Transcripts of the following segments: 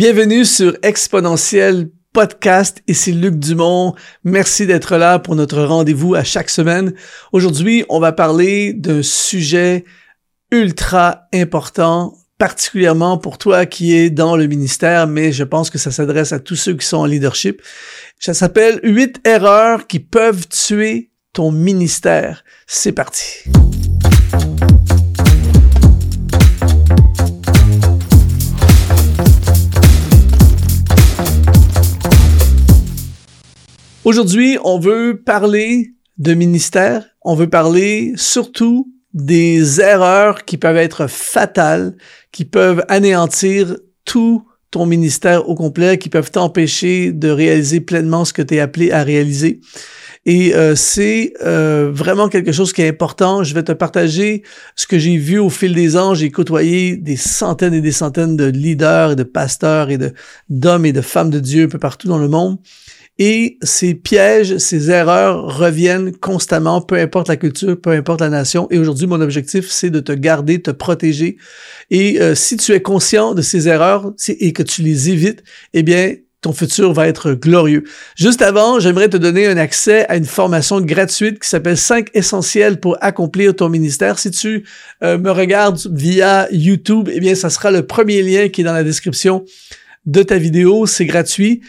Bienvenue sur Exponentiel Podcast. Ici Luc Dumont. Merci d'être là pour notre rendez-vous à chaque semaine. Aujourd'hui, on va parler d'un sujet ultra important, particulièrement pour toi qui es dans le ministère, mais je pense que ça s'adresse à tous ceux qui sont en leadership. Ça s'appelle 8 erreurs qui peuvent tuer ton ministère. C'est parti. Aujourd'hui, on veut parler de ministère. On veut parler surtout des erreurs qui peuvent être fatales, qui peuvent anéantir tout ton ministère au complet, qui peuvent t'empêcher de réaliser pleinement ce que tu es appelé à réaliser. Et euh, c'est euh, vraiment quelque chose qui est important. Je vais te partager ce que j'ai vu au fil des ans. J'ai côtoyé des centaines et des centaines de leaders et de pasteurs et d'hommes et de femmes de Dieu un peu partout dans le monde. Et ces pièges, ces erreurs reviennent constamment, peu importe la culture, peu importe la nation. Et aujourd'hui, mon objectif, c'est de te garder, te protéger. Et euh, si tu es conscient de ces erreurs et que tu les évites, eh bien, ton futur va être glorieux. Juste avant, j'aimerais te donner un accès à une formation gratuite qui s'appelle 5 essentiels pour accomplir ton ministère. Si tu euh, me regardes via YouTube, eh bien, ça sera le premier lien qui est dans la description de ta vidéo. C'est gratuit.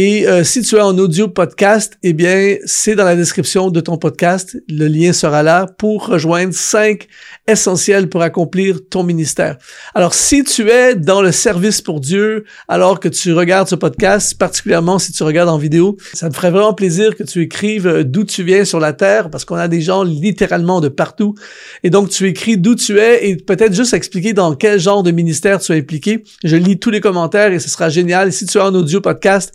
Et euh, si tu es en audio podcast, eh bien, c'est dans la description de ton podcast. Le lien sera là pour rejoindre cinq essentiels pour accomplir ton ministère. Alors, si tu es dans le service pour Dieu, alors que tu regardes ce podcast, particulièrement si tu regardes en vidéo, ça me ferait vraiment plaisir que tu écrives euh, d'où tu viens sur la terre, parce qu'on a des gens littéralement de partout. Et donc, tu écris d'où tu es et peut-être juste expliquer dans quel genre de ministère tu es impliqué. Je lis tous les commentaires et ce sera génial. Et si tu es en audio podcast,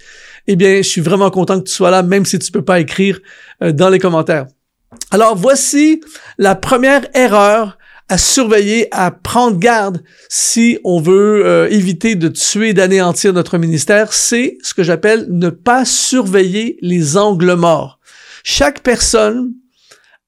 eh bien, je suis vraiment content que tu sois là, même si tu peux pas écrire euh, dans les commentaires. Alors, voici la première erreur à surveiller, à prendre garde si on veut euh, éviter de tuer, d'anéantir notre ministère, c'est ce que j'appelle ne pas surveiller les angles morts. Chaque personne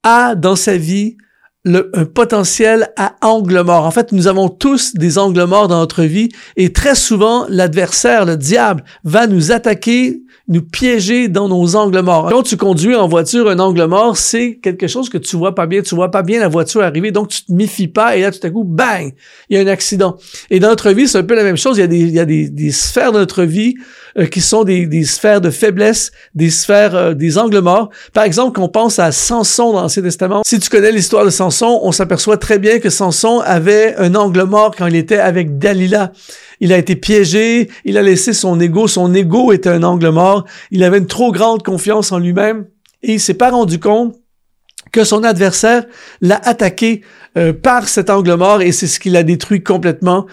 a dans sa vie le, un potentiel à angle mort. En fait, nous avons tous des angles morts dans notre vie et très souvent, l'adversaire, le diable, va nous attaquer nous piéger dans nos angles morts. Quand tu conduis en voiture un angle mort, c'est quelque chose que tu vois pas bien. Tu vois pas bien la voiture arriver, donc tu te méfies pas et là, tout à coup, bang, il y a un accident. Et dans notre vie, c'est un peu la même chose. Il y a des, il y a des, des sphères de notre vie euh, qui sont des, sphères de faiblesse, des sphères, euh, des angles morts. Par exemple, qu'on pense à Samson dans l'Ancien Testament. Si tu connais l'histoire de Samson, on s'aperçoit très bien que Samson avait un angle mort quand il était avec Dalila. Il a été piégé, il a laissé son ego, son ego était un angle mort, il avait une trop grande confiance en lui-même et il s'est pas rendu compte que son adversaire l'a attaqué euh, par cet angle mort et c'est ce qui l'a détruit complètement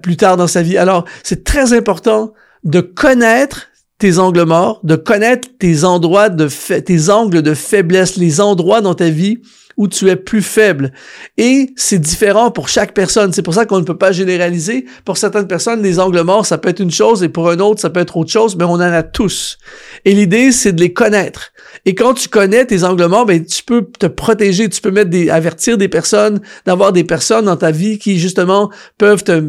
plus tard dans sa vie. Alors, c'est très important de connaître tes angles morts, de connaître tes endroits de tes angles de faiblesse, les endroits dans ta vie où tu es plus faible. Et c'est différent pour chaque personne. C'est pour ça qu'on ne peut pas généraliser. Pour certaines personnes, les angles morts, ça peut être une chose et pour un autre, ça peut être autre chose, mais on en a tous. Et l'idée, c'est de les connaître. Et quand tu connais tes angles morts, ben, tu peux te protéger, tu peux mettre des, avertir des personnes, d'avoir des personnes dans ta vie qui, justement, peuvent te,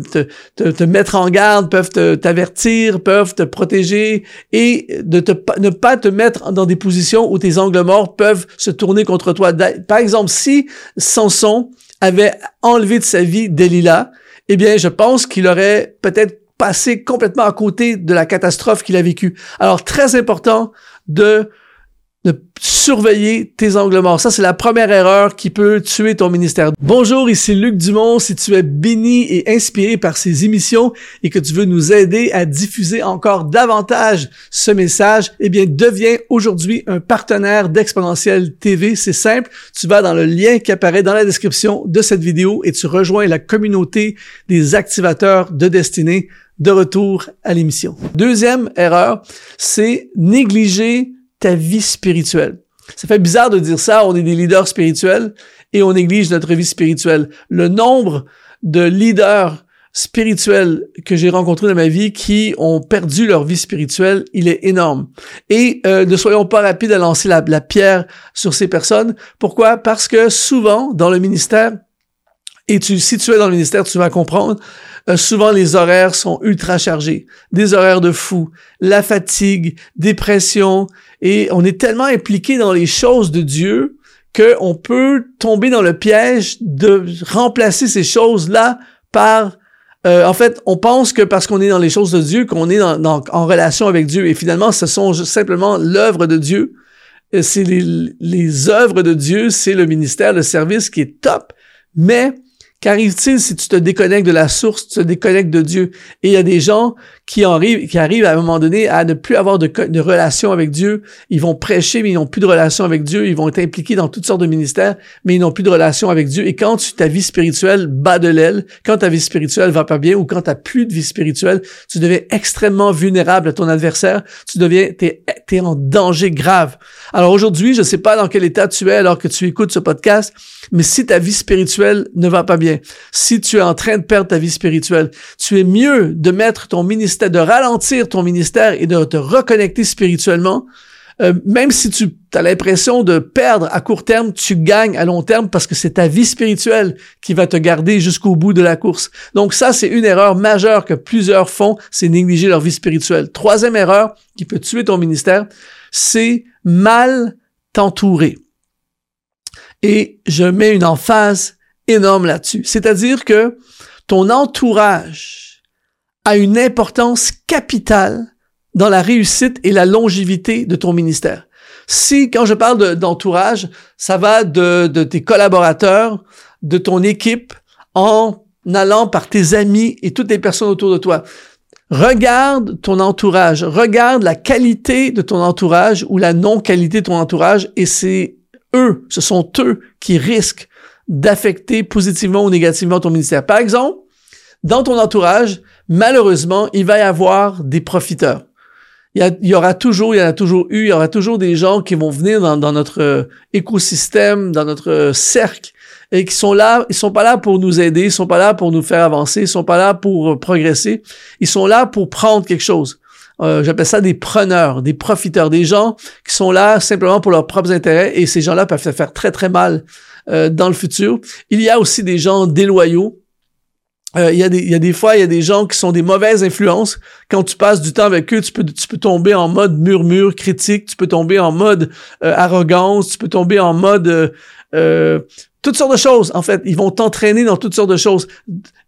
te, te, mettre en garde, peuvent t'avertir, peuvent te protéger et de te, ne pas te mettre dans des positions où tes angles morts peuvent se tourner contre toi. Par exemple, si Samson avait enlevé de sa vie Delilah, eh bien, je pense qu'il aurait peut-être passé complètement à côté de la catastrophe qu'il a vécue. Alors, très important de de surveiller tes angles morts. Ça, c'est la première erreur qui peut tuer ton ministère. Bonjour, ici Luc Dumont. Si tu es béni et inspiré par ces émissions et que tu veux nous aider à diffuser encore davantage ce message, eh bien, deviens aujourd'hui un partenaire d'Exponentiel TV. C'est simple. Tu vas dans le lien qui apparaît dans la description de cette vidéo et tu rejoins la communauté des activateurs de destinée de retour à l'émission. Deuxième erreur, c'est négliger ta vie spirituelle. Ça fait bizarre de dire ça, on est des leaders spirituels et on néglige notre vie spirituelle. Le nombre de leaders spirituels que j'ai rencontrés dans ma vie qui ont perdu leur vie spirituelle, il est énorme. Et euh, ne soyons pas rapides à lancer la, la pierre sur ces personnes. Pourquoi? Parce que souvent, dans le ministère, Et tu, si tu es dans le ministère, tu vas comprendre. Euh, souvent, les horaires sont ultra chargés, des horaires de fou, la fatigue, dépression, et on est tellement impliqué dans les choses de Dieu qu'on peut tomber dans le piège de remplacer ces choses-là par euh, en fait, on pense que parce qu'on est dans les choses de Dieu, qu'on est en relation avec Dieu. Et finalement, ce sont simplement l'œuvre de Dieu. Euh, c'est les, les œuvres de Dieu, c'est le ministère, le service qui est top. Mais Qu'arrive-t-il si tu te déconnectes de la source, tu te déconnectes de Dieu? Et il y a des gens qui arrivent, qui arrivent à un moment donné à ne plus avoir de, relation avec Dieu. Ils vont prêcher, mais ils n'ont plus de relation avec Dieu. Ils vont être impliqués dans toutes sortes de ministères, mais ils n'ont plus de relation avec Dieu. Et quand ta vie spirituelle bat de l'aile, quand ta vie spirituelle va pas bien ou quand tu as plus de vie spirituelle, tu deviens extrêmement vulnérable à ton adversaire. Tu deviens, t'es, es en danger grave. Alors aujourd'hui, je sais pas dans quel état tu es alors que tu écoutes ce podcast, mais si ta vie spirituelle ne va pas bien, si tu es en train de perdre ta vie spirituelle, tu es mieux de mettre ton ministère, de ralentir ton ministère et de te reconnecter spirituellement. Euh, même si tu as l'impression de perdre à court terme, tu gagnes à long terme parce que c'est ta vie spirituelle qui va te garder jusqu'au bout de la course. Donc ça, c'est une erreur majeure que plusieurs font, c'est négliger leur vie spirituelle. Troisième erreur qui peut tuer ton ministère, c'est mal t'entourer. Et je mets une emphase énorme là-dessus. C'est-à-dire que ton entourage a une importance capitale dans la réussite et la longévité de ton ministère. Si, quand je parle d'entourage, ça va de, tes collaborateurs, de ton équipe, en allant par tes amis et toutes les personnes autour de toi. Regarde ton entourage, regarde la qualité de ton entourage ou la non-qualité de ton entourage et c'est eux, ce sont eux qui risquent d'affecter positivement ou négativement ton ministère. Par exemple, dans ton entourage, malheureusement, il va y avoir des profiteurs. Il y, aura toujours, il y en a toujours eu, il y aura toujours des gens qui vont venir dans, notre euh, écosystème, dans notre euh, cercle, et qui sont là, ils sont pas là pour nous aider, ils sont pas là pour nous faire avancer, ils sont pas là pour euh, progresser, ils sont là pour prendre quelque chose. J'appelle ça des preneurs, des profiteurs, des gens qui sont là simplement pour leurs propres intérêts, et ces gens-là peuvent se faire très très mal dans le futur. Il y a aussi des gens déloyaux. Euh, il, y a des, il y a des fois, il y a des gens qui sont des mauvaises influences. Quand tu passes du temps avec eux, tu peux, tu peux tomber en mode murmure, critique, tu peux tomber en mode euh, arrogance, tu peux tomber en mode toutes sortes de choses. En fait, ils vont t'entraîner dans toutes sortes de choses.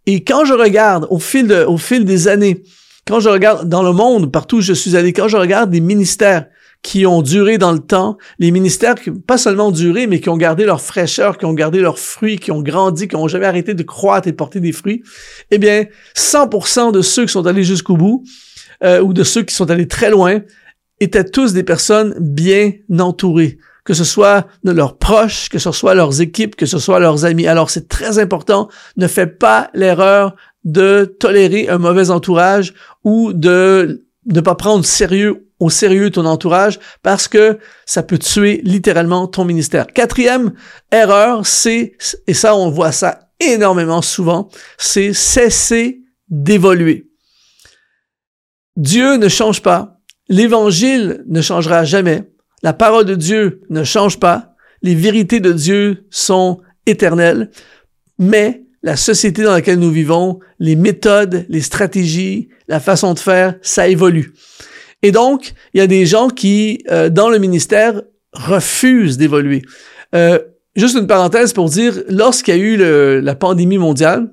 Et quand je regarde au fil, de, au fil des années, quand je regarde dans le monde, partout où je suis allé, quand je regarde des ministères qui ont duré dans le temps, les ministères qui pas seulement duré, mais qui ont gardé leur fraîcheur, qui ont gardé leurs fruits, qui ont grandi, qui ont jamais arrêté de croître et de porter des fruits, eh bien, 100% de ceux qui sont allés jusqu'au bout, euh, ou de ceux qui sont allés très loin, étaient tous des personnes bien entourées que ce soit de leurs proches, que ce soit leurs équipes, que ce soit leurs amis. Alors c'est très important, ne fais pas l'erreur de tolérer un mauvais entourage ou de ne pas prendre sérieux au sérieux ton entourage parce que ça peut tuer littéralement ton ministère. Quatrième erreur, c'est, et ça on voit ça énormément souvent, c'est cesser d'évoluer. Dieu ne change pas, l'évangile ne changera jamais, la parole de Dieu ne change pas, les vérités de Dieu sont éternelles, mais la société dans laquelle nous vivons, les méthodes, les stratégies, la façon de faire, ça évolue. Et donc, il y a des gens qui, euh, dans le ministère, refusent d'évoluer. Euh, juste une parenthèse pour dire, lorsqu'il y a eu la pandémie mondiale,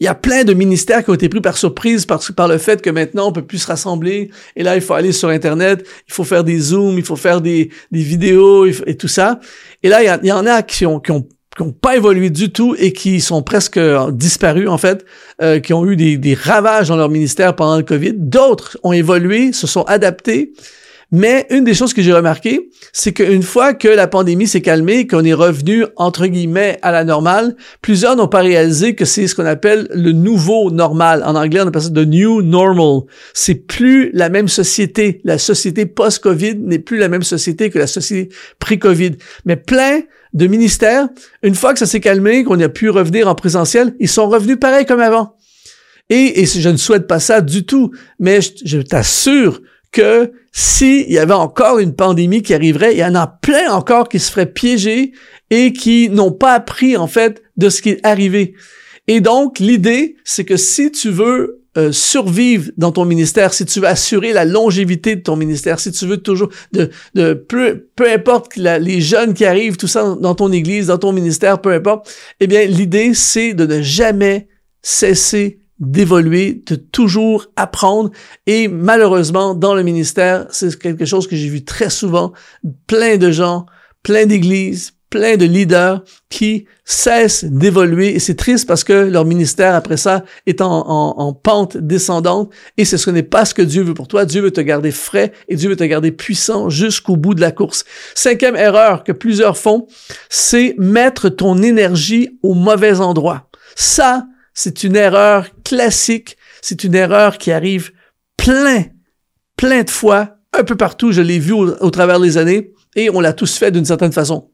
il y a plein de ministères qui ont été pris par surprise par, par le fait que maintenant on peut plus se rassembler et là il faut aller sur internet, il faut faire des zooms, il faut faire des, des vidéos et, tout ça. Et là il y, en a qui ont, qui ont qui n'ont pas évolué du tout et qui sont presque disparus en fait, euh, qui ont eu des, des, ravages dans leur ministère pendant le COVID. D'autres ont évolué, se sont adaptés. Mais une des choses que j'ai remarqué, c'est qu'une fois que la pandémie s'est calmée, qu'on est revenu entre guillemets à la normale, plusieurs n'ont pas réalisé que c'est ce qu'on appelle le nouveau normal. En anglais, on appelle ça the new normal. C'est plus la même société. La société post-COVID n'est plus la même société que la société pré-COVID. Mais plein de ministères, une fois que ça s'est calmé, qu'on a pu revenir en présentiel, ils sont revenus pareil comme avant. Et, et je ne souhaite pas ça du tout, mais je, t'assure que s'il y avait encore une pandémie qui arriverait, il y en a plein encore qui se feraient piéger et qui n'ont pas appris, en fait, de ce qui est arrivé. Et donc, l'idée, c'est que si tu veux euh, survivre dans ton ministère, si tu veux assurer la longévité de ton ministère, si tu veux toujours de, de peu, peu importe les jeunes qui arrivent, tout ça dans ton église, dans ton ministère, peu importe, eh bien l'idée c'est de ne jamais cesser d'évoluer, de toujours apprendre et malheureusement dans le ministère, c'est quelque chose que j'ai vu très souvent, plein de gens, plein d'églises, plein de leaders qui cessent d'évoluer et c'est triste parce que leur ministère après ça est en, pente descendante et ce n'est pas ce que Dieu veut pour toi. Dieu veut te garder frais et Dieu veut te garder puissant jusqu'au bout de la course. Cinquième erreur que plusieurs font, c'est mettre ton énergie au mauvais endroit. Ça, c'est une erreur classique. C'est une erreur qui arrive plein, plein de fois, un peu partout. Je l'ai vu au travers des années et on l'a tous fait d'une certaine façon.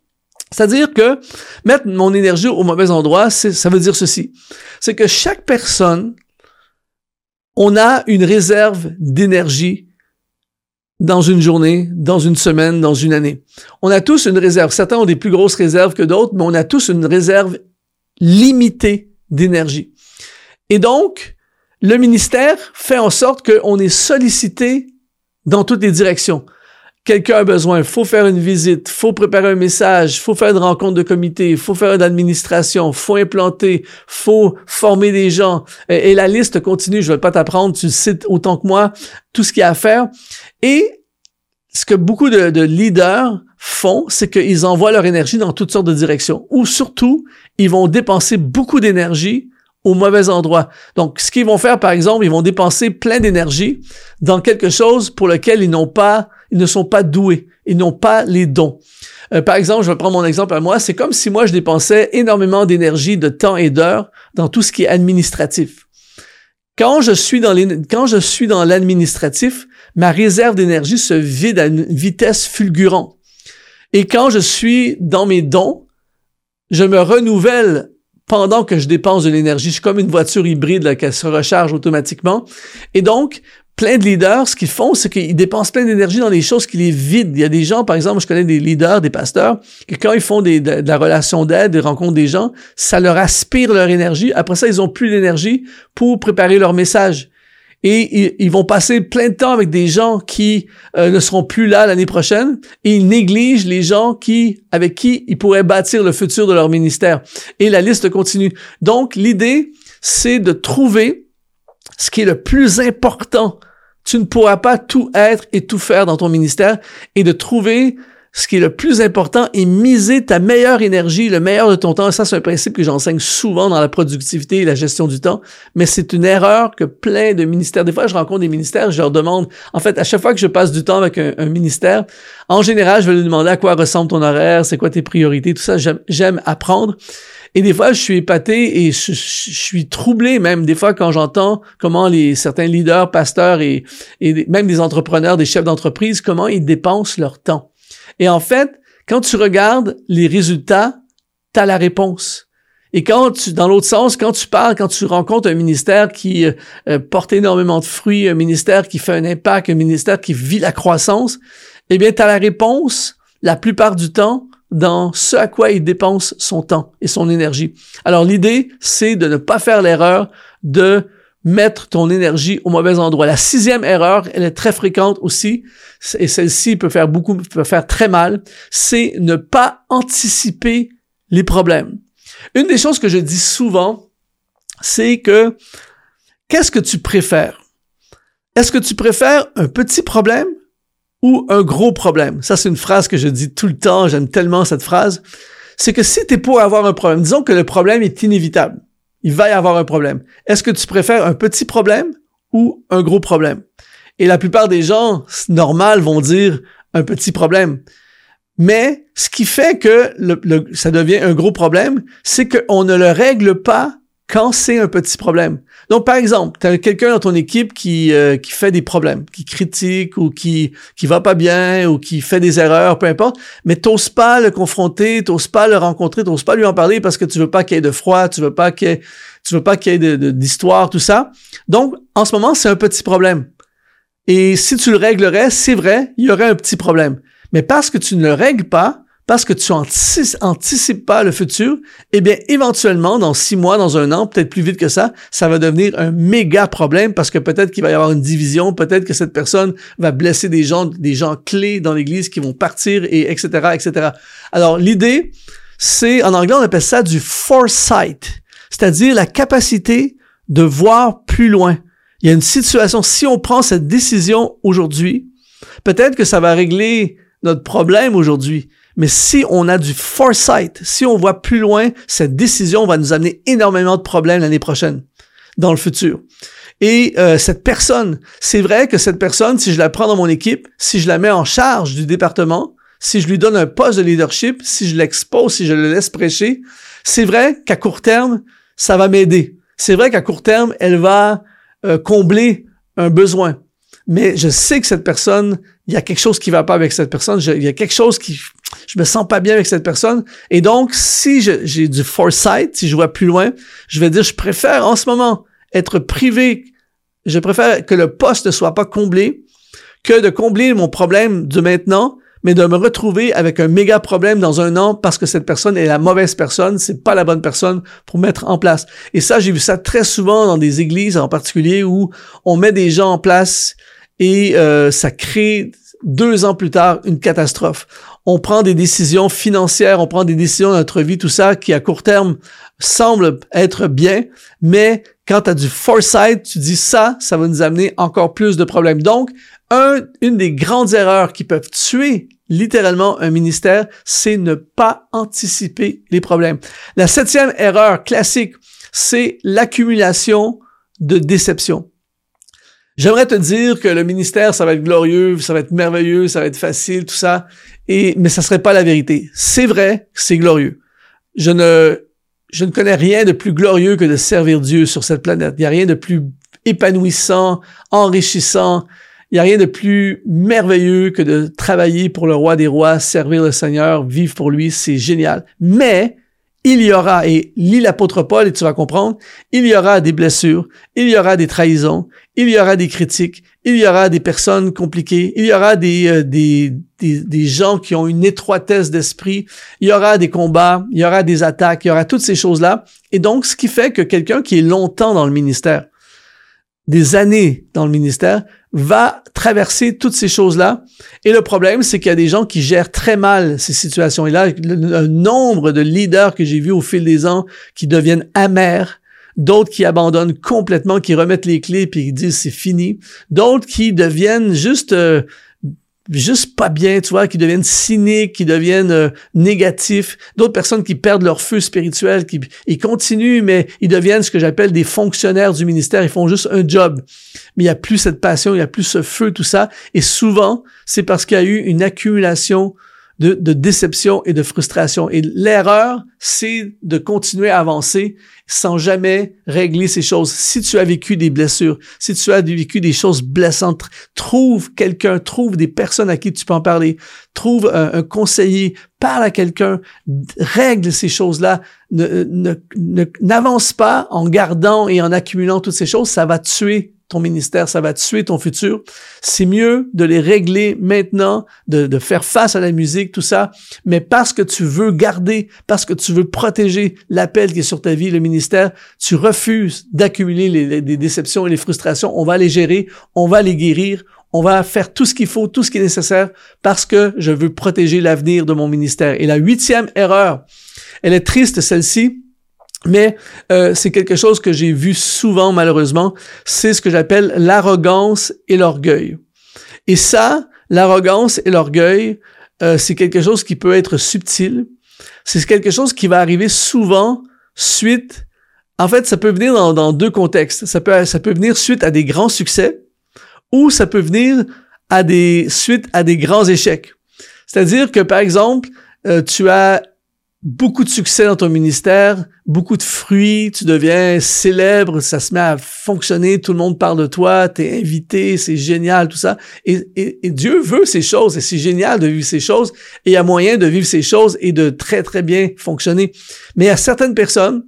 C'est-à-dire que mettre mon énergie au mauvais endroit, ça veut dire ceci. C'est que chaque personne, on a une réserve d'énergie dans une journée, dans une semaine, dans une année. On a tous une réserve. Certains ont des plus grosses réserves que d'autres, mais on a tous une réserve limitée d'énergie. Et donc, le ministère fait en sorte qu'on est sollicité dans toutes les directions quelqu'un a besoin, faut faire une visite, faut préparer un message, faut faire une rencontre de comité, faut faire une administration, faut implanter, faut former des gens. Et, la liste continue, je vais pas t'apprendre, tu cites autant que moi tout ce qu'il y a à faire. Et ce que beaucoup de, de leaders font, c'est qu'ils envoient leur énergie dans toutes sortes de directions. Ou surtout, ils vont dépenser beaucoup d'énergie au mauvais endroit. Donc, ce qu'ils vont faire, par exemple, ils vont dépenser plein d'énergie dans quelque chose pour lequel ils n'ont pas ils ne sont pas doués, ils n'ont pas les dons. Euh, par exemple, je vais prendre mon exemple à moi, c'est comme si moi je dépensais énormément d'énergie, de temps et d'heures dans tout ce qui est administratif. Quand je suis dans l'administratif, ma réserve d'énergie se vide à une vitesse fulgurante. Et quand je suis dans mes dons, je me renouvelle pendant que je dépense de l'énergie. Je suis comme une voiture hybride là, qui se recharge automatiquement. Et donc, plein de leaders, ce qu'ils font, c'est qu'ils dépensent plein d'énergie dans des choses qui les vident. Il y a des gens, par exemple, je connais des leaders, des pasteurs, que quand ils font de, la relation d'aide, des rencontres des gens, ça leur aspire leur énergie. Après ça, ils ont plus d'énergie pour préparer leur message. Et ils, vont passer plein de temps avec des gens qui euh, ne seront plus là l'année prochaine et ils négligent les gens qui, avec qui ils pourraient bâtir le futur de leur ministère. Et la liste continue. Donc, l'idée, c'est de trouver ce qui est le plus important tu ne pourras pas tout être et tout faire dans ton ministère et de trouver ce qui est le plus important et miser ta meilleure énergie, le meilleur de ton temps. ça, c'est un principe que j'enseigne souvent dans la productivité et la gestion du temps. Mais c'est une erreur que plein de ministères, des fois, je rencontre des ministères, je leur demande, en fait, à chaque fois que je passe du temps avec un, ministère, en général, je vais lui demander à quoi ressemble ton horaire, c'est quoi tes priorités, tout ça. J'aime apprendre. Et des fois, je suis épaté et je, suis troublé même des fois quand j'entends comment les certains leaders, pasteurs et même des entrepreneurs, des chefs d'entreprise, comment ils dépensent leur temps. Et en fait, quand tu regardes les résultats, tu as la réponse. Et quand tu, dans l'autre sens, quand tu parles, quand tu rencontres un ministère qui euh, euh, porte énormément de fruits, un ministère qui fait un impact, un ministère qui vit la croissance, eh bien, tu as la réponse la plupart du temps dans ce à quoi il dépense son temps et son énergie. Alors l'idée, c'est de ne pas faire l'erreur de mettre ton énergie au mauvais endroit. La sixième erreur, elle est très fréquente aussi, et celle-ci peut faire beaucoup, peut faire très mal, c'est ne pas anticiper les problèmes. Une des choses que je dis souvent, c'est que qu'est-ce que tu préfères? Est-ce que tu préfères un petit problème ou un gros problème? Ça, c'est une phrase que je dis tout le temps, j'aime tellement cette phrase. C'est que si tu es pour avoir un problème, disons que le problème est inévitable, il va y avoir un problème. Est-ce que tu préfères un petit problème ou un gros problème? Et la plupart des gens, normal, vont dire un petit problème. Mais ce qui fait que ça devient un gros problème, c'est qu'on ne le règle pas quand c'est un petit problème. Donc, par exemple, tu as quelqu'un dans ton équipe qui, euh, qui fait des problèmes, qui critique ou qui qui va pas bien ou qui fait des erreurs, peu importe, mais t'oses pas le confronter, t'oses pas le rencontrer, t'oses pas lui en parler parce que tu veux pas qu'il y ait de froid, tu veux pas qu'il tu veux pas qu'il y ait d'histoire, tout ça. Donc, en ce moment, c'est un petit problème. Et si tu le réglerais, c'est vrai, il y aurait un petit problème. Mais parce que tu ne le règles pas, parce que tu anticipes pas le futur, eh bien, éventuellement, dans six mois, dans un an, peut-être plus vite que ça, ça va devenir un méga problème parce que peut-être qu'il va y avoir une division, peut-être que cette personne va blesser des gens, des gens clés dans l'église qui vont partir et etc., etc. Alors, l'idée, c'est, en anglais, on appelle ça du foresight, c'est-à-dire la capacité de voir plus loin. Il y a une situation, si on prend cette décision aujourd'hui, peut-être que ça va régler notre problème aujourd'hui, mais si on a du foresight, si on voit plus loin, cette décision va nous amener énormément de problèmes l'année prochaine, dans le futur. Et euh, cette personne, c'est vrai que cette personne, si je la prends dans mon équipe, si je la mets en charge du département, si je lui donne un poste de leadership, si je l'expose, si je le laisse prêcher, c'est vrai qu'à court terme, ça va m'aider. C'est vrai qu'à court terme, elle va euh, combler un besoin mais je sais que cette personne, il y a quelque chose qui va pas avec cette personne, il y a quelque chose qui, je me sens pas bien avec cette personne. Et donc, si j'ai du foresight, si je vois plus loin, je vais dire, je préfère en ce moment être privé, je préfère que le poste ne soit pas comblé que de combler mon problème de maintenant, mais de me retrouver avec un méga problème dans un an parce que cette personne est la mauvaise personne, c'est pas la bonne personne pour mettre en place. Et ça, j'ai vu ça très souvent dans des églises en particulier où on met des gens en place et euh, ça crée deux ans plus tard une catastrophe. On prend des décisions financières, on prend des décisions dans notre vie, tout ça qui à court terme semble être bien, mais quand tu as du foresight, tu dis ça, ça va nous amener encore plus de problèmes. Donc, un, une des grandes erreurs qui peuvent tuer littéralement un ministère, c'est ne pas anticiper les problèmes. La septième erreur classique, c'est l'accumulation de déceptions. J'aimerais te dire que le ministère, ça va être glorieux, ça va être merveilleux, ça va être facile, tout ça. Et, mais ça serait pas la vérité. C'est vrai, c'est glorieux. Je ne, je ne connais rien de plus glorieux que de servir Dieu sur cette planète. Il n'y a rien de plus épanouissant, enrichissant. Il n'y a rien de plus merveilleux que de travailler pour le roi des rois, servir le Seigneur, vivre pour lui. C'est génial. Mais, il y aura, et lis l'apôtre Paul et tu vas comprendre, il y aura des blessures, il y aura des trahisons, il y aura des critiques, il y aura des personnes compliquées, il y aura des, euh, des, des, des, gens qui ont une étroitesse d'esprit, il y aura des combats, il y aura des attaques, il y aura toutes ces choses-là. Et donc, ce qui fait que quelqu'un qui est longtemps dans le ministère, des années dans le ministère, va traverser toutes ces choses-là. Et le problème, c'est qu'il y a des gens qui gèrent très mal ces situations. Et là, un nombre de leaders que j'ai vus au fil des ans qui deviennent amers, d'autres qui abandonnent complètement, qui remettent les clés puis qui disent c'est fini, d'autres qui deviennent juste euh, juste pas bien, tu vois, qui deviennent cyniques, qui deviennent euh, négatifs, d'autres personnes qui perdent leur feu spirituel, qui ils continuent, mais ils deviennent ce que j'appelle des fonctionnaires du ministère, ils font juste un job. Mais il n'y a plus cette passion, il n'y a plus ce feu, tout ça. Et souvent, c'est parce qu'il y a eu une accumulation de, déception et de frustration. Et l'erreur, c'est de continuer à avancer sans jamais régler ces choses. Si tu as vécu des blessures, si tu as vécu des choses blessantes, trouve quelqu'un, trouve des personnes à qui tu peux en parler, trouve un, conseiller, parle à quelqu'un, règle ces choses-là. N'avance pas en gardant et en accumulant toutes ces choses, ça va tuer ton ministère, ça va tuer ton futur. C'est mieux de les régler maintenant, de, de, faire face à la musique, tout ça, mais parce que tu veux garder, parce que tu veux protéger l'appel qui est sur ta vie, le ministère, tu refuses d'accumuler les, les, déceptions et les frustrations. On va les gérer, on va les guérir, on va faire tout ce qu'il faut, tout ce qui est nécessaire, parce que je veux protéger l'avenir de mon ministère. Et la huitième erreur, elle est triste, celle-ci, mais euh, c'est quelque chose que j'ai vu souvent malheureusement, c'est ce que j'appelle l'arrogance et l'orgueil. Et ça, l'arrogance et l'orgueil, euh, c'est quelque chose qui peut être subtil. C'est quelque chose qui va arriver souvent suite. En fait, ça peut venir dans, deux contextes. Ça peut, ça peut venir suite à des grands succès ou ça peut venir à des suite à des grands échecs. C'est-à-dire que par exemple, euh, tu as beaucoup de succès dans ton ministère, beaucoup de fruits, tu deviens célèbre, ça se met à fonctionner, tout le monde parle de toi, t'es invité, c'est génial, tout ça. Et, Dieu veut ces choses et c'est génial de vivre ces choses et il y a moyen de vivre ces choses et de très, très bien fonctionner. Mais il y a certaines personnes,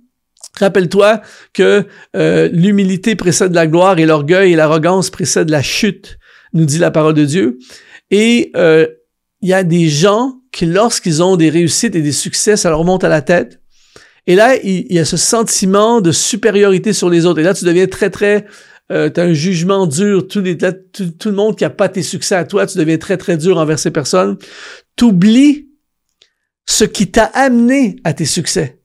rappelle-toi que euh, l'humilité précède la gloire et l'orgueil et l'arrogance précèdent la chute. nous dit la parole de Dieu. Et euh, il y a des gens qui, lorsqu'ils ont des réussites et des succès, ça leur monte à la tête. Et là, il, y a ce sentiment de supériorité sur les autres. Et là, tu deviens très, très... Euh, tu as un jugement dur. Tout, tout, le monde qui a pas tes succès à toi, tu deviens très, très dur envers ces personnes. T'oublies ce qui t'a amené à tes succès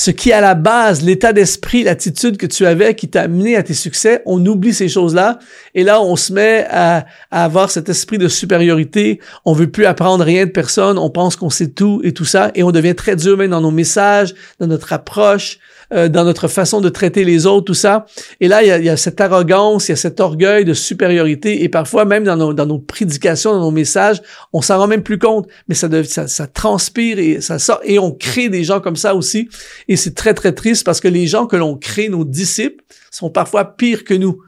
ce qui est à la base, l'état d'esprit, l'attitude que tu avais qui t'a amené à tes succès, on oublie ces choses-là. Et là on se met à, avoir cet esprit de supériorité, on veut plus apprendre rien de personne, on pense qu'on sait tout et tout ça. Et on devient très dur même dans nos messages, dans notre approche, euh, dans notre façon de traiter les autres, tout ça. Et là, il y, a, il y a, cette arrogance, il y a cet orgueil de supériorité, et parfois même dans nos, dans nos prédications, dans nos messages, on s'en rend même plus compte, mais ça, ça, ça transpire et ça sort, et on crée des gens comme ça aussi. Et c'est très, très triste parce que les gens que l'on crée, nos disciples, sont parfois pires que nous.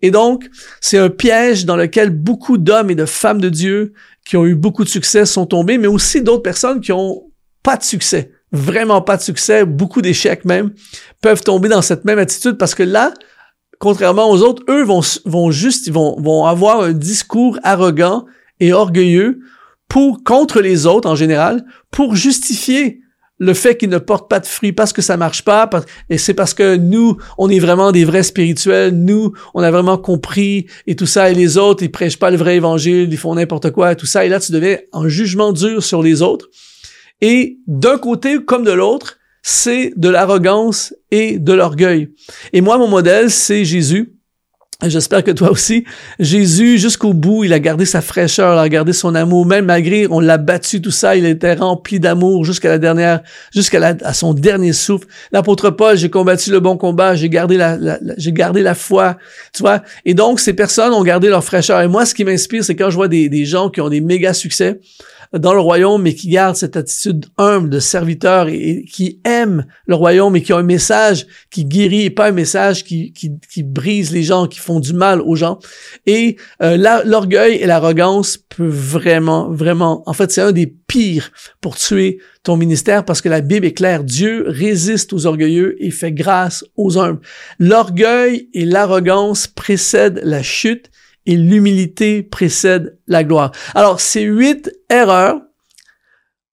Et donc, c'est un piège dans lequel beaucoup d'hommes et de femmes de Dieu qui ont eu beaucoup de succès sont tombés, mais aussi d'autres personnes qui ont pas de succès vraiment pas de succès, beaucoup d'échecs même, peuvent tomber dans cette même attitude parce que là, contrairement aux autres, eux vont, juste, ils vont, avoir un discours arrogant et orgueilleux pour, contre les autres en général, pour justifier le fait qu'ils ne portent pas de fruits parce que ça marche pas, et c'est parce que nous, on est vraiment des vrais spirituels, nous, on a vraiment compris et tout ça, et les autres, ils prêchent pas le vrai évangile, ils font n'importe quoi et tout ça, et là, tu deviens en jugement dur sur les autres. Et d'un côté comme de l'autre, c'est de l'arrogance et de l'orgueil. Et moi, mon modèle, c'est Jésus. J'espère que toi aussi. Jésus, jusqu'au bout, il a gardé sa fraîcheur, il a gardé son amour, même malgré on l'a battu, tout ça, il était rempli d'amour jusqu'à la dernière, jusqu'à son dernier souffle. L'apôtre Paul, j'ai combattu le bon combat, j'ai gardé la, j'ai gardé la foi, tu vois. Et donc, ces personnes ont gardé leur fraîcheur. Et moi, ce qui m'inspire, c'est quand je vois des, des gens qui ont des méga succès, dans le royaume, mais qui gardent cette attitude humble de serviteur et, qui aiment le royaume et qui ont un message qui guérit et pas un message qui, qui, qui brise les gens, qui font du mal aux gens. Et euh, l'orgueil et l'arrogance peuvent vraiment, vraiment, en fait, c'est un des pires pour tuer ton ministère parce que la Bible est claire. Dieu résiste aux orgueilleux et fait grâce aux humbles. L'orgueil et l'arrogance précèdent la chute et l'humilité précède la gloire. Alors, ces huit erreurs,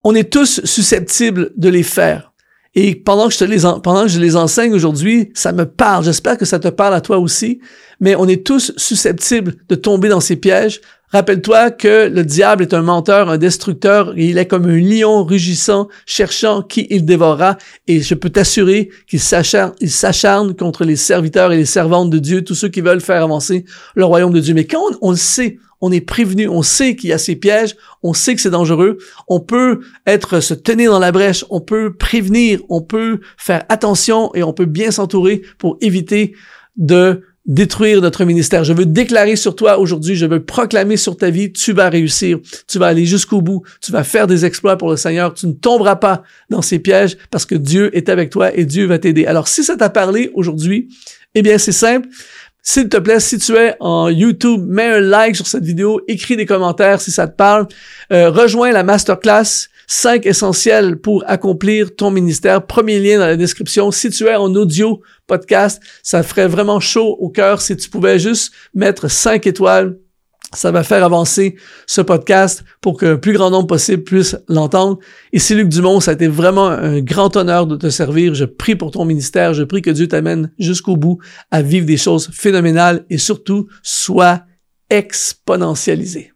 on est tous susceptibles de les faire. Et pendant que je te les, les enseigne aujourd'hui, ça me parle. J'espère que ça te parle à toi aussi. Mais on est tous susceptibles de tomber dans ces pièges Rappelle-toi que le diable est un menteur, un destructeur, il est comme un lion rugissant, cherchant qui il dévorera, et je peux t'assurer qu'il s'acharne contre les serviteurs et les servantes de Dieu, tous ceux qui veulent faire avancer le royaume de Dieu. Mais quand on, le sait, on est prévenu, on sait qu'il y a ces pièges, on sait que c'est dangereux, on peut être se tenir dans la brèche, on peut prévenir, on peut faire attention et on peut bien s'entourer pour éviter de détruire notre ministère. Je veux déclarer sur toi aujourd'hui, je veux proclamer sur ta vie, tu vas réussir, tu vas aller jusqu'au bout, tu vas faire des exploits pour le Seigneur, tu ne tomberas pas dans ces pièges parce que Dieu est avec toi et Dieu va t'aider. Alors si ça t'a parlé aujourd'hui, eh bien c'est simple. S'il te plaît, si tu es en YouTube, mets un like sur cette vidéo, écris des commentaires si ça te parle, euh, rejoins la masterclass 5 essentiels pour accomplir ton ministère. Premier lien dans la description. Si tu es en audio podcast, ça ferait vraiment chaud au cœur si tu pouvais juste mettre 5 étoiles. Ça va faire avancer ce podcast pour qu'un plus grand nombre possible puisse l'entendre. Ici Luc Dumont, ça a été vraiment un grand honneur de te servir. Je prie pour ton ministère. Je prie que Dieu t'amène jusqu'au bout à vivre des choses phénoménales et surtout, sois exponentialisé.